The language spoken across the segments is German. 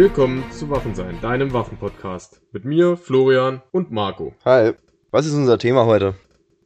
Willkommen zu Waffensein, deinem Waffenpodcast. Mit mir, Florian und Marco. Hi, was ist unser Thema heute?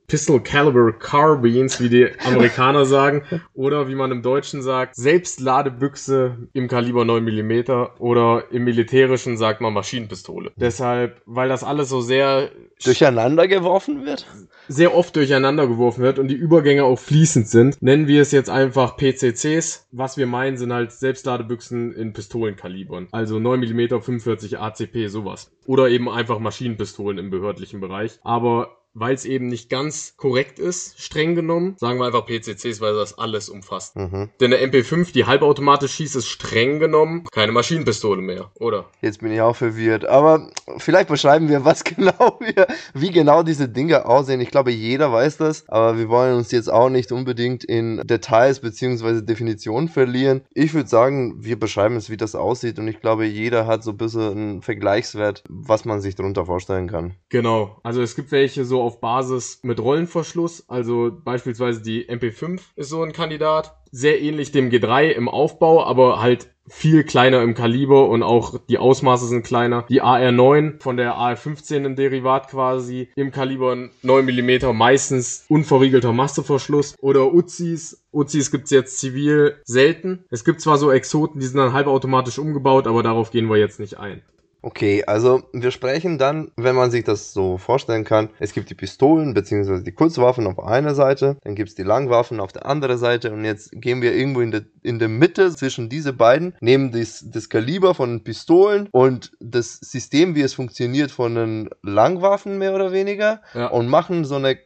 Pistol Caliber Carbines, wie die Amerikaner sagen, oder wie man im Deutschen sagt, Selbstladebüchse im Kaliber 9 mm oder im Militärischen sagt man Maschinenpistole. Deshalb, weil das alles so sehr Durcheinander geworfen wird? sehr oft durcheinander geworfen wird und die Übergänge auch fließend sind, nennen wir es jetzt einfach PCCs. Was wir meinen, sind halt Selbstladebüchsen in Pistolenkalibern. Also 9 mm, 45 ACP, sowas. Oder eben einfach Maschinenpistolen im behördlichen Bereich. Aber weil es eben nicht ganz korrekt ist, streng genommen. Sagen wir einfach PCCs, weil das alles umfasst. Mhm. Denn der MP5, die halbautomatisch schießt, ist streng genommen keine Maschinenpistole mehr, oder? Jetzt bin ich auch verwirrt. Aber vielleicht beschreiben wir, was genau wir, wie genau diese Dinge aussehen. Ich glaube, jeder weiß das, aber wir wollen uns jetzt auch nicht unbedingt in Details beziehungsweise Definitionen verlieren. Ich würde sagen, wir beschreiben es, wie das aussieht und ich glaube, jeder hat so ein bisschen einen Vergleichswert, was man sich darunter vorstellen kann. Genau. Also es gibt welche so auf Basis mit Rollenverschluss. Also beispielsweise die MP5 ist so ein Kandidat. Sehr ähnlich dem G3 im Aufbau, aber halt viel kleiner im Kaliber und auch die Ausmaße sind kleiner. Die AR9 von der AR15 ein Derivat quasi im Kaliber 9 mm, meistens unverriegelter Masseverschluss oder Uzis. Uzis gibt's jetzt zivil selten. Es gibt zwar so Exoten, die sind dann halbautomatisch umgebaut, aber darauf gehen wir jetzt nicht ein. Okay, also wir sprechen dann, wenn man sich das so vorstellen kann, es gibt die Pistolen bzw. die Kurzwaffen auf einer Seite, dann gibt es die Langwaffen auf der anderen Seite und jetzt gehen wir irgendwo in der, in der Mitte zwischen diese beiden, nehmen das, das Kaliber von den Pistolen und das System, wie es funktioniert von den Langwaffen mehr oder weniger Ja. und machen so eine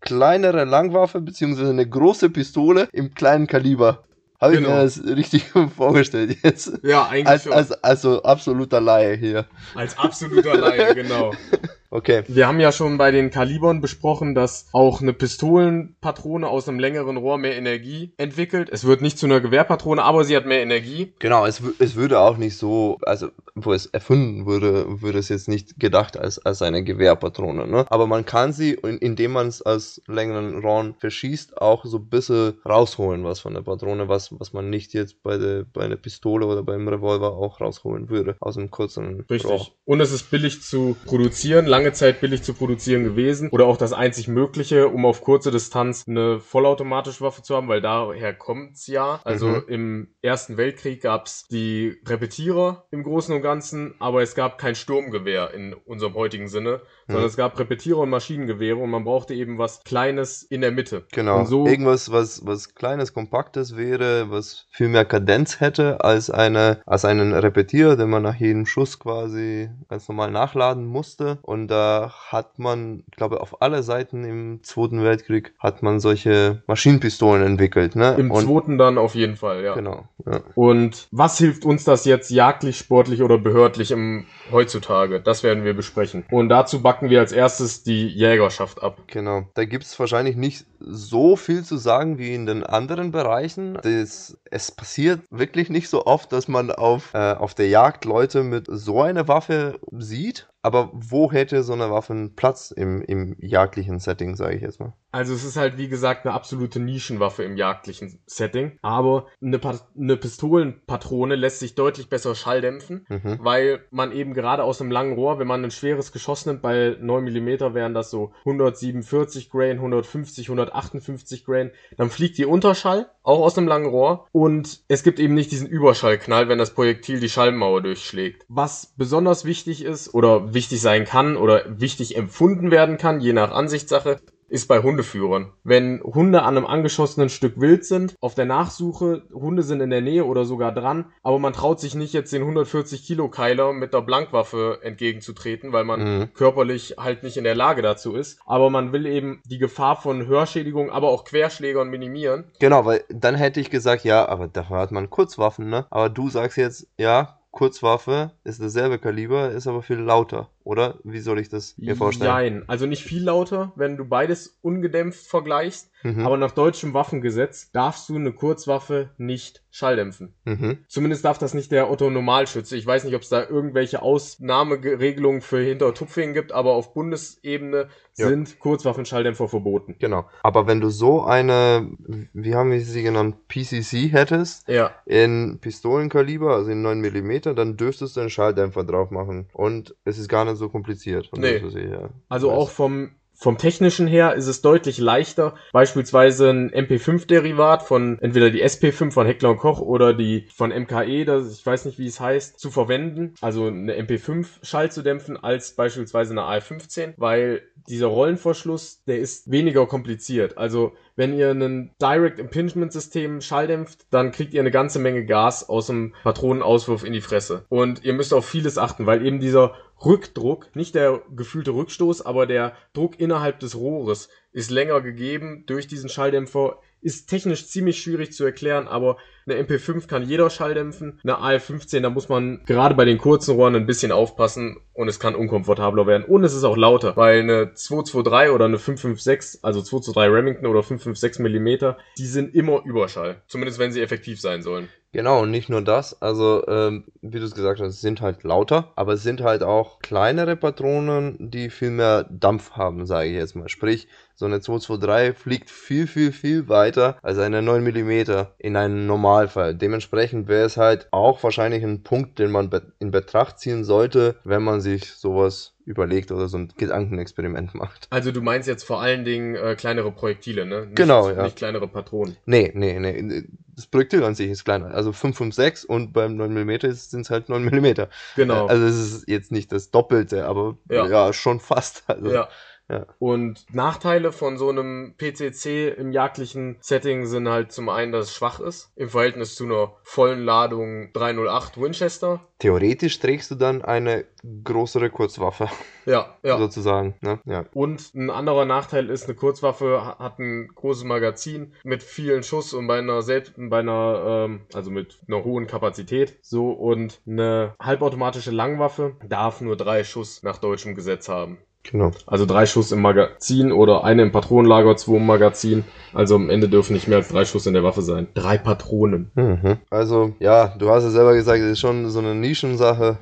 kleinere Langwaffe bzw. eine große Pistole im kleinen Kaliber. Habe ich Genau. mir das richtig vorgestellt jetzt? Ja, eigentlich Als, schon. als, also absoluter Laie hier. Als absoluter Laie, genau. Okay. Wir haben ja schon bei den Kalibern besprochen, dass auch eine Pistolenpatrone aus einem längeren Rohr mehr Energie entwickelt. Es wird nicht zu einer Gewehrpatrone, aber sie hat mehr Energie. Genau, es, es würde auch nicht so, also wo es erfunden wurde, würde es jetzt nicht gedacht als, als eine Gewehrpatrone. Ne? Aber man kann sie, in- indem man es als längeren Rohr verschießt, auch so ein bisschen rausholen, was von der Patrone, was, was man nicht jetzt bei, der, bei einer Pistole oder beim Revolver auch rausholen würde, aus einem kurzen Richtig. Rohr. Und es ist billig zu produzieren, lange Zeit billig zu produzieren gewesen. Oder auch das einzig Mögliche, um auf kurze Distanz eine vollautomatische Waffe zu haben, weil daher kommt's ja. Also Mhm. im Ersten Weltkrieg gab's die Repetierer im Großen und Ganzen, aber es gab kein Sturmgewehr in unserem heutigen Sinne, sondern Mhm. es gab Repetierer und Maschinengewehre und man brauchte eben was Kleines in der Mitte. Genau. So Irgendwas, was, was kleines, kompaktes wäre, was viel mehr Kadenz hätte als eine, als einen Repetier, den man nach jedem Schuss quasi ganz normal nachladen musste. Und da hat man, ich glaube, auf alle Seiten im Zweiten Weltkrieg hat man solche Maschinenpistolen entwickelt, ne? im Und, zweiten dann auf jeden Fall, ja. genau. Ja. Und was hilft uns das jetzt jagdlich, sportlich oder behördlich im heutzutage? Das werden wir besprechen. Und dazu backen wir als erstes die Jägerschaft ab. Genau. Da gibt's wahrscheinlich nicht so viel zu sagen wie in den anderen Bereichen. Das, es passiert wirklich nicht so oft, dass man auf, äh, auf der Jagd Leute mit so einer Waffe sieht. Aber wo hätte so eine Waffe einen Platz im, im jagdlichen Setting, sage ich jetzt mal? Also es ist halt wie gesagt eine absolute Nischenwaffe im jagdlichen Setting. Aber eine, Pa- eine Pistolenpatrone lässt sich deutlich besser schalldämpfen. Mhm. Weil man eben gerade aus einem langen Rohr, wenn man ein schweres Geschoss nimmt, bei 9 mm wären das so 147 Grain, 150, 158 Grain, dann fliegt die Unterschall, auch aus einem langen Rohr. Und es gibt eben nicht diesen Überschallknall, wenn das Projektil die Schallmauer durchschlägt. Was besonders wichtig ist oder wichtig sein kann oder wichtig empfunden werden kann, je nach Ansichtssache, ist bei Hundeführern. Wenn Hunde an einem angeschossenen Stück Wild sind, auf der Nachsuche, Hunde sind in der Nähe oder sogar dran, aber man traut sich nicht jetzt den 140 Kilo Keiler mit der Blankwaffe entgegenzutreten, weil man Mhm. körperlich halt nicht in der Lage dazu ist. Aber man will eben die Gefahr von Hörschädigung, aber auch Querschlägern minimieren. Genau, weil dann hätte ich gesagt, ja, aber dafür hat man Kurzwaffen, ne? Aber du sagst jetzt, ja, Kurzwaffe ist dasselbe Kaliber, ist aber viel lauter, oder? Wie soll ich das mir vorstellen? Nein, also nicht viel lauter, wenn du beides ungedämpft vergleichst. Mhm. Aber nach deutschem Waffengesetz darfst du eine Kurzwaffe nicht schalldämpfen. Mhm. Zumindest darf das nicht der Otto Normalschütze. Ich weiß nicht, ob es da irgendwelche Ausnahmeregelungen für Hinter- und Tupfingen gibt, aber auf Bundesebene Ja. sind Kurzwaffenschalldämpfer verboten. Genau. Aber wenn du so eine, wie haben wir sie genannt, PCC hättest, Ja. in Pistolenkaliber, also in 9 mm, dann dürftest du einen Schalldämpfer drauf machen. Und es ist gar nicht so kompliziert. von Nee. ich hier Also weiß. auch vom, vom technischen her ist es deutlich leichter, beispielsweise ein MP5-Derivat von entweder die SP5 von Heckler und Koch oder die von MKE, das, ich weiß nicht, wie es heißt, zu verwenden, also eine MP5 Schall zu dämpfen, als beispielsweise eine AR15, weil dieser Rollenverschluss, der ist weniger kompliziert. Also wenn ihr ein Direct Impingement System schalldämpft, dann kriegt ihr eine ganze Menge Gas aus dem Patronenauswurf in die Fresse. Und ihr müsst auf vieles achten, weil eben dieser Rückdruck, nicht der gefühlte Rückstoß, aber der Druck innerhalb des Rohres ist länger gegeben durch diesen Schalldämpfer. Ist technisch ziemlich schwierig zu erklären, aber eine MP5 kann jeder Schall dämpfen. Eine AR15, da muss man gerade bei den kurzen Rohren ein bisschen aufpassen und es kann unkomfortabler werden. Und es ist auch lauter, weil eine 223 oder eine 556, also 223 Remington oder 556 Millimeter, die sind immer Überschall. Zumindest wenn sie effektiv sein sollen. Genau, und nicht nur das, also ähm, wie du es gesagt hast, sind halt lauter, aber es sind halt auch kleinere Patronen, die viel mehr Dampf haben, sage ich jetzt mal. Sprich, so eine 223 fliegt viel, viel, viel weiter als eine 9 mm in einem Normalfall. Dementsprechend wäre es halt auch wahrscheinlich ein Punkt, den man in Betracht ziehen sollte, wenn man sich sowas überlegt oder so ein Gedankenexperiment macht. Also du meinst jetzt vor allen Dingen äh, kleinere Projektile, ne? Nicht, Genau, ja. Nicht kleinere Patronen. Nee, nee, nee. Das Projektil an sich ist kleiner. Also 556 und beim 9 mm sind es halt 9 mm. Genau. Also es ist jetzt nicht das Doppelte, aber ja, Ja. schon fast. Also, Ja. Ja. Und Nachteile von so einem PCC im jagdlichen Setting sind halt zum einen, dass es schwach ist, im Verhältnis zu einer vollen Ladung 308 Winchester. Theoretisch trägst du dann eine größere Kurzwaffe, Ja, ja. sozusagen. Ne? Ja. Und ein anderer Nachteil ist, eine Kurzwaffe ha- hat ein großes Magazin mit vielen Schuss und bei einer selbst, bei einer, ähm, also mit einer hohen Kapazität. So, und eine halbautomatische Langwaffe darf nur drei Schuss nach deutschem Gesetz haben. Genau. Also drei Schuss im Magazin oder eine im Patronenlager, zwei im Magazin. Also am Ende dürfen nicht mehr als drei Schuss in der Waffe sein. Drei Patronen. Mhm. Also, ja, du hast ja selber gesagt, es ist schon so eine Nischensache.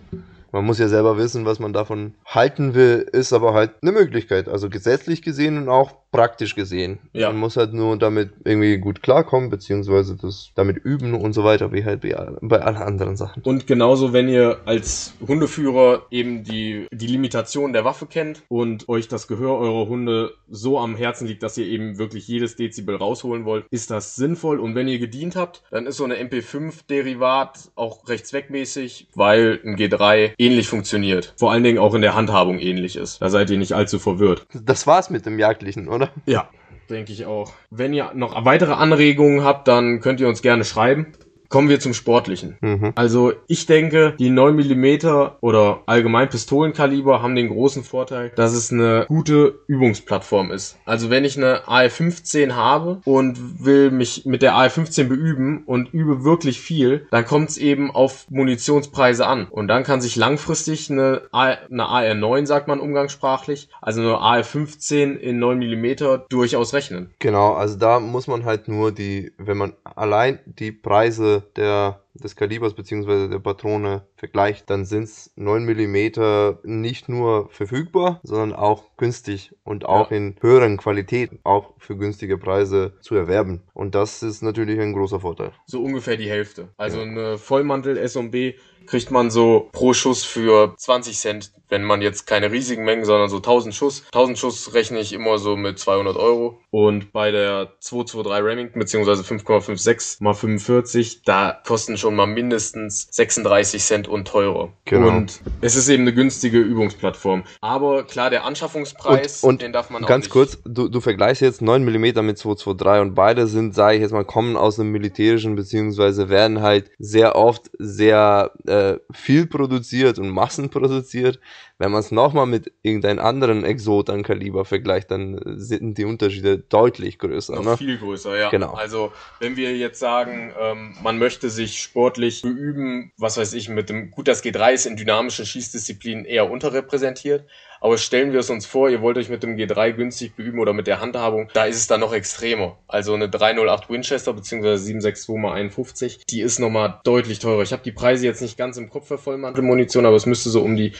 Man muss ja selber wissen, was man davon halten will, ist aber halt eine Möglichkeit. Also gesetzlich gesehen und auch praktisch gesehen. Ja. Man muss halt nur damit irgendwie gut klarkommen, beziehungsweise das damit üben und so weiter, wie halt bei, bei allen anderen Sachen. Und genauso, wenn ihr als Hundeführer eben die, die Limitation der Waffe kennt und euch das Gehör eurer Hunde so am Herzen liegt, dass ihr eben wirklich jedes Dezibel rausholen wollt, ist das sinnvoll. Und wenn ihr gedient habt, dann ist so eine MP5-Derivat auch recht zweckmäßig, weil ein G3 ähnlich funktioniert. Vor allen Dingen auch in der Handhabung ähnlich ist. Da seid ihr nicht allzu verwirrt. Das war's mit dem Jagdlichen, oder? Ja, denke ich auch. Wenn ihr noch weitere Anregungen habt, dann könnt ihr uns gerne schreiben. Kommen wir zum Sportlichen. Mhm. Also ich denke, die 9 mm oder allgemein Pistolenkaliber haben den großen Vorteil, dass es eine gute Übungsplattform ist. Also wenn ich eine AR-15 habe und will mich mit der AR-15 beüben und übe wirklich viel, dann kommt es eben auf Munitionspreise an. Und dann kann sich langfristig eine, A- eine AR-9, sagt man umgangssprachlich, also eine AR-15 in 9 mm durchaus rechnen. Genau, also da muss man halt nur die, wenn man allein die Preise der, des Kalibers beziehungsweise der Patrone vergleicht, dann sind's 9 mm nicht nur verfügbar, sondern auch günstig und auch in höheren Qualitäten, auch für günstige Preise zu erwerben. Und das ist natürlich ein großer Vorteil. so ungefähr die Hälfte. Also Ja. eine Vollmantel S&B kriegt man so pro Schuss für 20 Cent, wenn man jetzt keine riesigen Mengen, sondern so 1000 Schuss. 1000 Schuss rechne ich immer so mit 200 Euro. Und bei der 223 Remington beziehungsweise 5,56 mal 45, da kosten schon mal mindestens 36 Cent und teurer. Genau. Und es ist eben eine günstige Übungsplattform. Aber klar, der Anschaffungspreis, Und- und den darf man auch Ganz nicht... kurz, du, du vergleichst jetzt 9 mm mit 223 und beide sind, sage ich jetzt mal, kommen aus dem Militärischen, beziehungsweise werden halt sehr oft sehr äh, viel produziert und massenproduziert. Wenn man es nochmal mit irgendeinem anderen Exot an Kaliber vergleicht, dann äh, sind die Unterschiede deutlich größer. Noch Ne? viel größer, ja. Genau. Also, wenn wir jetzt sagen, ähm, man möchte sich sportlich beüben, was weiß ich, mit dem, gut, das G3 ist in dynamischen Schießdisziplinen eher unterrepräsentiert, aber stellen wir es uns vor, ihr wollt euch mit dem G3 günstig beüben oder mit der Handhabung, da ist es dann noch extremer. Also eine 308 Winchester bzw. 762 x 51, die ist nochmal deutlich teurer. Ich habe die Preise jetzt nicht ganz im Kopf für Vollmantelmunition, aber es müsste so um die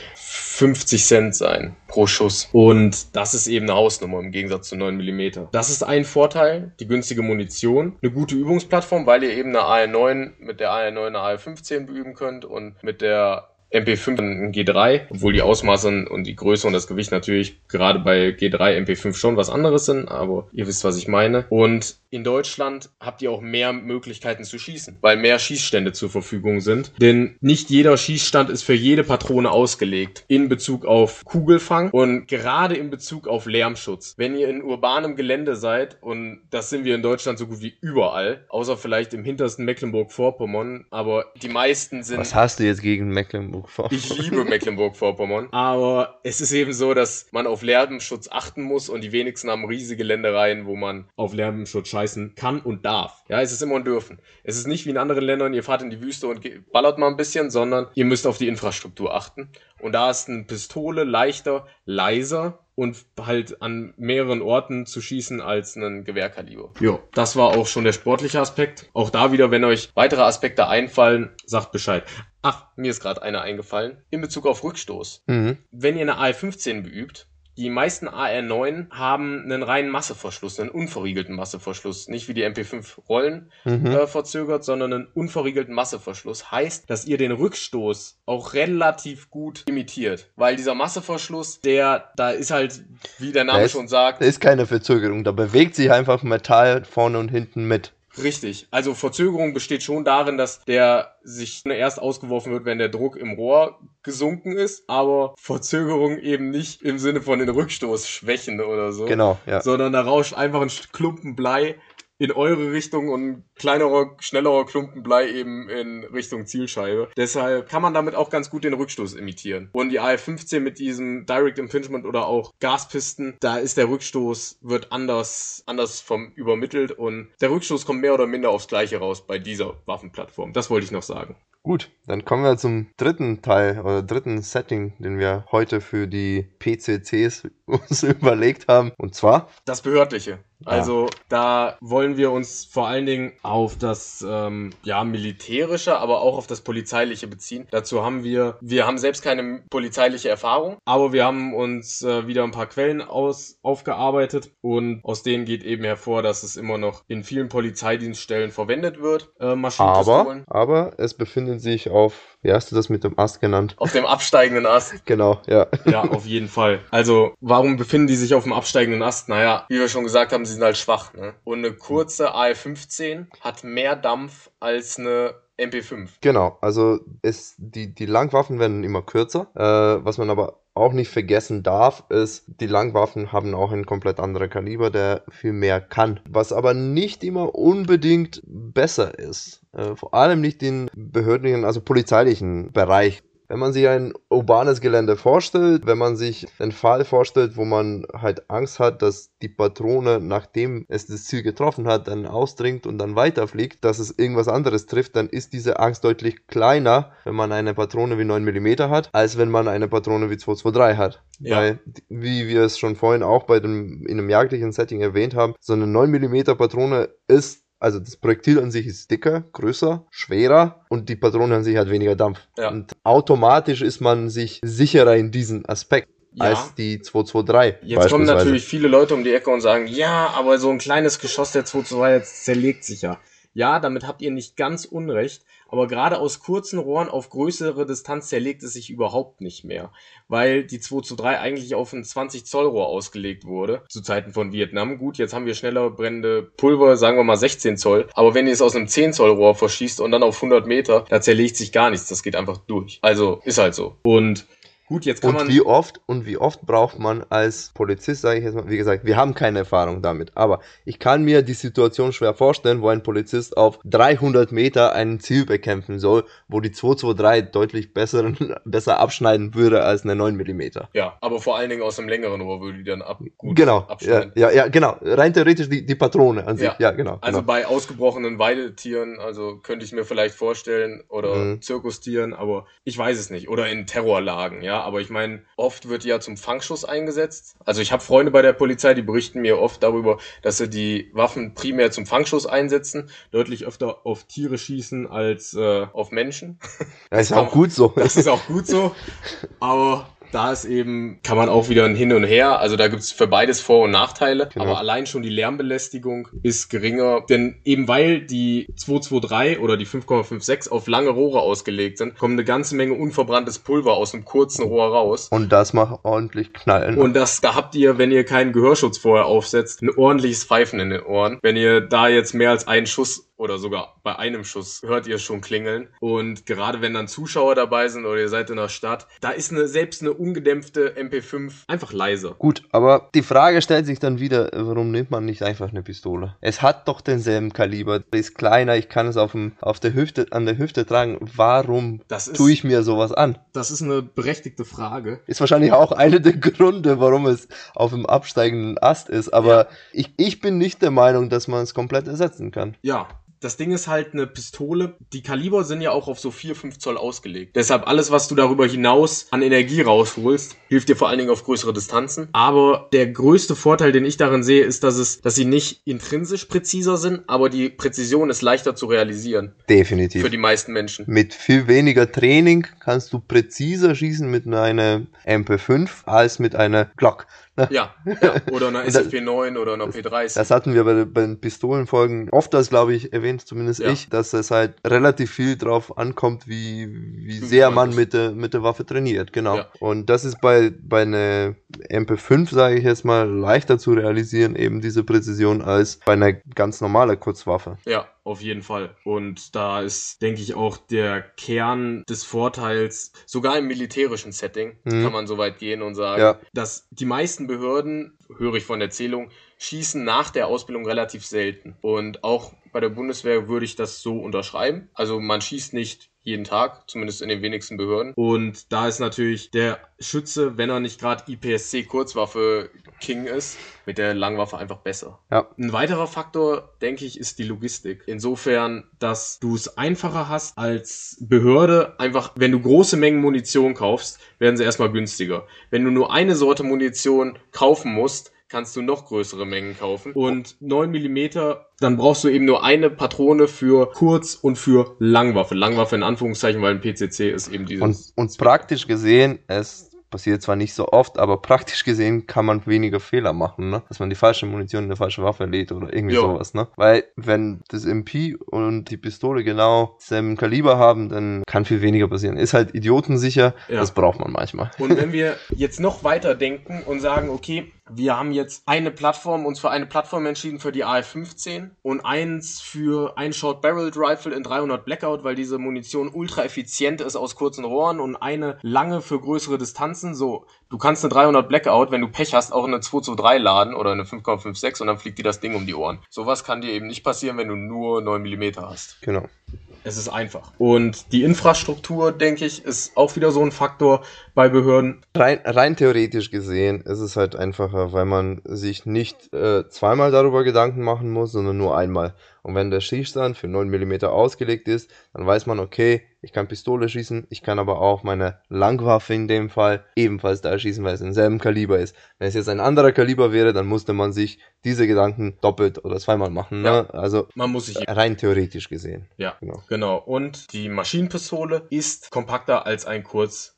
50 Cent sein pro Schuss. Und das ist eben eine Hausnummer im Gegensatz zu 9 mm. Das ist ein Vorteil, die günstige Munition, eine gute Übungsplattform, weil ihr eben eine AR9 mit der AR9 eine AR15 beüben könnt und mit der MP5 ein G3, obwohl die Ausmaße und die Größe und das Gewicht natürlich gerade bei G3 MP5 schon was anderes sind, aber ihr wisst, was ich meine. Und in Deutschland habt ihr auch mehr Möglichkeiten zu schießen, weil mehr Schießstände zur Verfügung sind. Denn nicht jeder Schießstand ist für jede Patrone ausgelegt in Bezug auf Kugelfang und gerade in Bezug auf Lärmschutz. Wenn ihr in urbanem Gelände seid, und das sind wir in Deutschland so gut wie überall, außer vielleicht im hintersten Mecklenburg-Vorpommern, aber die meisten sind... Was hast du jetzt gegen Mecklenburg? Mecklenburg-Vorpommern. Ich liebe Mecklenburg-Vorpommern. Aber es ist eben so, dass man auf Lärmschutz achten muss und die wenigsten haben riesige Ländereien, wo man auf Lärmschutz scheißen kann und darf. Ja, es ist immer ein Dürfen. Es ist nicht wie in anderen Ländern, ihr fahrt in die Wüste und ballert mal ein bisschen, sondern ihr müsst auf die Infrastruktur achten. Und da ist eine Pistole leichter, leiser und halt an mehreren Orten zu schießen als ein Gewehrkaliber. Ja, das war auch schon der sportliche Aspekt. Auch da wieder, wenn euch weitere Aspekte einfallen, sagt Bescheid. Ach, mir ist gerade einer eingefallen. In Bezug auf Rückstoß. Mhm. Wenn ihr eine AR-15 beübt, die meisten AR9 haben einen reinen Masseverschluss, einen unverriegelten Masseverschluss. Nicht wie die MP5 Rollen mhm. äh, verzögert, sondern einen unverriegelten Masseverschluss. Heißt, dass ihr den Rückstoß auch relativ gut imitiert. Weil dieser Masseverschluss, der, da ist halt, wie der Name da schon sagt. Da ist keine Verzögerung. Da bewegt sich einfach Metall vorne und hinten mit. Richtig. Also Verzögerung besteht schon darin, dass der sich erst ausgeworfen wird, wenn der Druck im Rohr gesunken ist, aber Verzögerung eben nicht im Sinne von den Rückstoß schwächen oder so. Genau, ja. Sondern da rauscht einfach ein Klumpen Blei in eure Richtung und kleinerer, schnellerer Klumpen Blei eben in Richtung Zielscheibe. Deshalb kann man damit auch ganz gut den Rückstoß imitieren. Und die AF-15 mit diesem Direct Impingement oder auch Gaspisten, da ist der Rückstoß, wird anders, anders vom übermittelt und der Rückstoß kommt mehr oder minder aufs Gleiche raus bei dieser Waffenplattform. Das wollte ich noch sagen. Gut, dann kommen wir zum dritten Teil oder dritten Setting, den wir heute für die PCCs uns überlegt haben. Und zwar das Behördliche. Also da wollen wir uns vor allen Dingen auf das ähm, ja militärische, aber auch auf das polizeiliche beziehen. Dazu haben wir, wir haben selbst keine polizeiliche Erfahrung, aber wir haben uns äh, wieder ein paar Quellen aus aufgearbeitet und aus denen geht eben hervor, dass es immer noch in vielen Polizeidienststellen verwendet wird. Äh, aber, aber es befindet sich auf, wie hast du das mit dem Ast genannt? Auf dem absteigenden Ast. genau, ja. Ja, auf jeden Fall. Also warum befinden die sich auf dem absteigenden Ast? Naja, wie wir schon gesagt haben, sie sind halt schwach. Ne? Und eine kurze AF-15 hat mehr Dampf als eine MP5. Genau, also ist, die, die Langwaffen werden immer kürzer. Äh, was man aber auch nicht vergessen darf, ist, die Langwaffen haben auch ein komplett anderer Kaliber, der viel mehr kann. Was aber nicht immer unbedingt besser ist. Äh, vor allem nicht in behördlichen, also polizeilichen Bereich. Wenn man sich ein urbanes Gelände vorstellt, wenn man sich einen Fall vorstellt, wo man halt Angst hat, dass die Patrone, nachdem es das Ziel getroffen hat, dann ausdringt und dann weiterfliegt, dass es irgendwas anderes trifft, dann ist diese Angst deutlich kleiner, wenn man eine Patrone wie 9 mm hat, als wenn man eine Patrone wie 223 hat. Ja. Weil, wie wir es schon vorhin auch bei dem, in einem jagdlichen Setting erwähnt haben, so eine 9 mm Patrone ist also das Projektil an sich ist dicker, größer, schwerer und die Patrone an sich hat weniger Dampf. Ja. Und automatisch ist man sich sicherer in diesem Aspekt. Ja. als die 223. Jetzt kommen natürlich viele Leute um die Ecke und sagen, ja, aber so ein kleines Geschoss der 223 zerlegt sich ja. Ja, damit habt ihr nicht ganz unrecht, aber gerade aus kurzen Rohren auf größere Distanz zerlegt es sich überhaupt nicht mehr, weil die 2 zu 3 eigentlich auf ein 20 Zoll Rohr ausgelegt wurde, zu Zeiten von Vietnam. Gut, jetzt haben wir schneller brennende Pulver, sagen wir mal 16 Zoll, aber wenn ihr es aus einem 10 Zoll Rohr verschießt und dann auf 100 Meter, da zerlegt sich gar nichts, das geht einfach durch. Also, ist halt so. Und Gut, jetzt kann und man. Wie oft und wie oft braucht man als Polizist, sage ich jetzt mal, wie gesagt, wir haben keine Erfahrung damit, aber ich kann mir die Situation schwer vorstellen, wo ein Polizist auf 300 Meter ein Ziel bekämpfen soll, wo die 223 deutlich besser, besser abschneiden würde als eine 9 mm. Ja, aber vor allen Dingen aus einem längeren Rohr würde die dann ab, gut genau, abschneiden. Ja, ja, ja, genau. Rein theoretisch die, die Patrone an sich. Ja, ja genau. Also genau. bei ausgebrochenen Weidetieren, also könnte ich mir vielleicht vorstellen, oder mhm. Zirkustieren, aber ich weiß es nicht. Oder in Terrorlagen, ja aber ich meine, oft wird die ja zum Fangschuss eingesetzt. Also ich habe Freunde bei der Polizei, die berichten mir oft darüber, dass sie die Waffen primär zum Fangschuss einsetzen, deutlich öfter auf Tiere schießen als äh, auf Menschen. Das ist auch gut so. Das ist auch gut so. Aber da ist eben, kann man auch wieder ein Hin und Her. Also da gibt's für beides Vor- und Nachteile. Genau. Aber allein schon die Lärmbelästigung ist geringer. Denn eben weil die 223 oder die 5,56 auf lange Rohre ausgelegt sind, kommt eine ganze Menge unverbranntes Pulver aus einem kurzen Rohr raus. Und das macht ordentlich knallen. Und das, da habt ihr, wenn ihr keinen Gehörschutz vorher aufsetzt, ein ordentliches Pfeifen in den Ohren. Wenn ihr da jetzt mehr als einen Schuss oder sogar bei einem Schuss hört ihr schon klingeln. Und gerade wenn dann Zuschauer dabei sind oder ihr seid in der Stadt, da ist eine, selbst eine ungedämpfte MP5 einfach leiser. Gut, aber die Frage stellt sich dann wieder, warum nimmt man nicht einfach eine Pistole? Es hat doch denselben Kaliber, ist kleiner, ich kann es auf, dem, auf der Hüfte, an der Hüfte tragen. Warum Das ist, tue ich mir sowas an? das ist eine berechtigte Frage. Ist wahrscheinlich auch einer der Gründe, warum es auf dem absteigenden Ast ist, aber Ja. ich, ich bin nicht der Meinung, dass man es komplett ersetzen kann. Ja. Das Ding ist halt eine Pistole. Die Kaliber sind ja auch auf so 4, 5 Zoll ausgelegt. Deshalb alles, was du darüber hinaus an Energie rausholst, hilft dir vor allen Dingen auf größere Distanzen. Aber der größte Vorteil, den ich darin sehe, ist, dass es, dass sie nicht intrinsisch präziser sind, aber die Präzision ist leichter zu realisieren. Definitiv. Für die meisten Menschen. Mit viel weniger Training kannst du präziser schießen mit einer MP5 als mit einer Glock. Ja, ja. Oder einer Und das- SFP9 oder einer P30. Das hatten wir bei, bei den Pistolenfolgen oft das, glaube ich, erwähnt, zumindest Ja. ich, dass es halt relativ viel drauf ankommt, wie, wie sehr man mit der, mit der Waffe trainiert, genau. Ja. Und das ist bei, bei einer MP5, sage ich jetzt mal, leichter zu realisieren, eben diese Präzision, als bei einer ganz normalen Kurzwaffe. Ja, auf jeden Fall. Und da ist, denke ich, auch der Kern des Vorteils, sogar im militärischen Setting, Mhm. kann man so weit gehen und sagen, Ja. dass die meisten Behörden, höre ich von der Zählung, schießen nach der Ausbildung relativ selten. Und auch bei der Bundeswehr würde ich das so unterschreiben. Also man schießt nicht jeden Tag, zumindest in den wenigsten Behörden. Und da ist natürlich der Schütze, wenn er nicht gerade IPSC Kurzwaffe King ist, mit der Langwaffe einfach besser. Ja. Ein weiterer Faktor, denke ich, ist die Logistik. Insofern, dass du es einfacher hast als Behörde. Einfach, wenn du große Mengen Munition kaufst, werden sie erstmal günstiger. Wenn du nur eine Sorte Munition kaufen musst, kannst du noch größere Mengen kaufen. Und 9 Millimeter, dann brauchst du eben nur eine Patrone für Kurz- und für Langwaffe. Langwaffe in Anführungszeichen, weil ein PCC ist eben dieses. Und, und praktisch gesehen, es passiert zwar nicht so oft, aber praktisch gesehen kann man weniger Fehler machen, ne? Dass man die falsche Munition in eine falsche Waffe lädt oder irgendwie Ja. sowas, ne? Weil wenn das MP und die Pistole genau selben Kaliber haben, dann kann viel weniger passieren. Ist halt idiotensicher, Ja. das braucht man manchmal. Und wenn wir jetzt noch weiter denken und sagen, okay, wir haben jetzt eine Plattform, uns für eine Plattform entschieden für die AF-15 und eins für ein Short Barreled Rifle in 300 Blackout, weil diese Munition ultra effizient ist aus kurzen Rohren und eine lange für größere Distanzen. So, du kannst eine 300 Blackout, wenn du Pech hast, auch in eine 223 laden oder eine 5,56 und dann fliegt dir das Ding um die Ohren. Sowas kann dir eben nicht passieren, wenn du nur 9 mm hast. Genau. Es ist einfach. Und die Infrastruktur, denke ich, ist auch wieder so ein Faktor bei Behörden. Rein, rein theoretisch gesehen ist es halt einfacher, weil man sich nicht äh, zweimal darüber Gedanken machen muss, sondern nur einmal. Und wenn der Schießstand für 9 mm ausgelegt ist, dann weiß man, okay, ich kann Pistole schießen, ich kann aber auch meine Langwaffe in dem Fall ebenfalls da schießen, weil es im selben Kaliber ist. Wenn es jetzt ein anderer Kaliber wäre, dann musste man sich diese Gedanken doppelt oder zweimal machen. Ne? Also Man muss sich rein theoretisch gesehen. Ja, Genau. genau. Und die Maschinenpistole ist kompakter als ein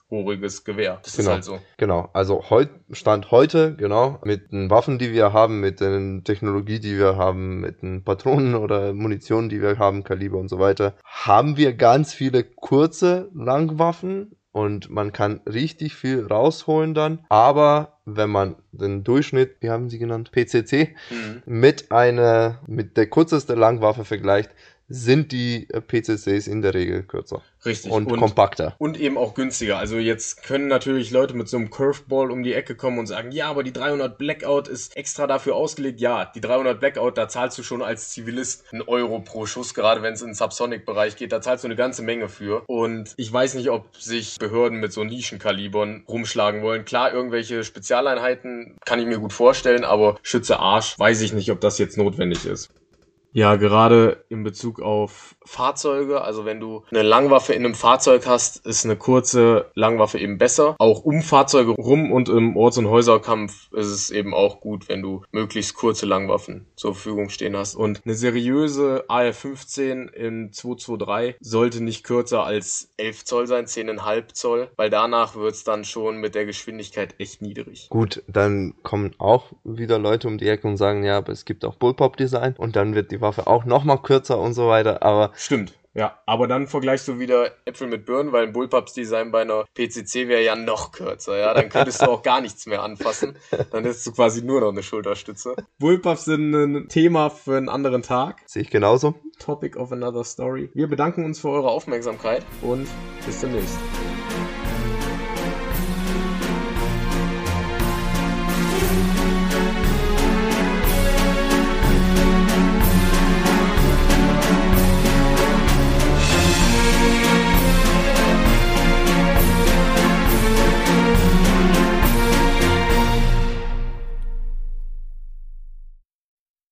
kurzrohriges Gewehr. Das Genau. ist halt so. Genau, also heut, Stand heute, genau, mit den Waffen, die wir haben, mit den Technologie, die wir haben, mit den Patronen oder Munition, die wir haben, Kaliber und so weiter, haben wir ganz viele kurze Langwaffen und man kann richtig viel rausholen dann. Aber wenn man den Durchschnitt, wie haben sie genannt, PCC, Mhm. mit einer, mit der kürzeste Langwaffe vergleicht, sind die äh, PCCs in der Regel kürzer Richtig. und, Und, kompakter. und eben auch günstiger. Also jetzt können natürlich Leute mit so einem Curveball um die Ecke kommen und sagen, ja, aber die 300 Blackout ist extra dafür ausgelegt. Ja, die 300 Blackout, da zahlst du schon als Zivilist einen Euro pro Schuss, gerade wenn es in den Subsonic-Bereich geht. Da zahlst du eine ganze Menge für. Und ich weiß nicht, ob sich Behörden mit so Nischenkalibern rumschlagen wollen. Klar, irgendwelche Spezialeinheiten kann ich mir gut vorstellen, aber Schütze Arsch, weiß ich nicht, ob das jetzt notwendig ist. Ja, gerade in Bezug auf Fahrzeuge, also wenn du eine Langwaffe in einem Fahrzeug hast, ist eine kurze Langwaffe eben besser. Auch um Fahrzeuge rum und im Orts- und Häuserkampf ist es eben auch gut, wenn du möglichst kurze Langwaffen zur Verfügung stehen hast. Und eine seriöse AR-15 in 223 sollte nicht kürzer als 11 Zoll sein, 10,5 Zoll, weil danach wird's dann schon mit der Geschwindigkeit echt niedrig. Gut, dann kommen auch wieder Leute um die Ecke und sagen, ja, aber es gibt auch Bullpop-Design und dann wird die Waffe auch nochmal kürzer und so weiter, aber Stimmt. Ja, aber dann vergleichst du wieder Äpfel mit Birnen, weil ein Bullpups Design bei einer PCC wäre ja noch kürzer, ja. Dann könntest du auch gar nichts mehr anfassen. Dann hättest du quasi nur noch eine Schulterstütze. Bullpups sind ein Thema für einen anderen Tag. sehe ich genauso. Topic of another story. Wir bedanken uns für eure Aufmerksamkeit und bis demnächst.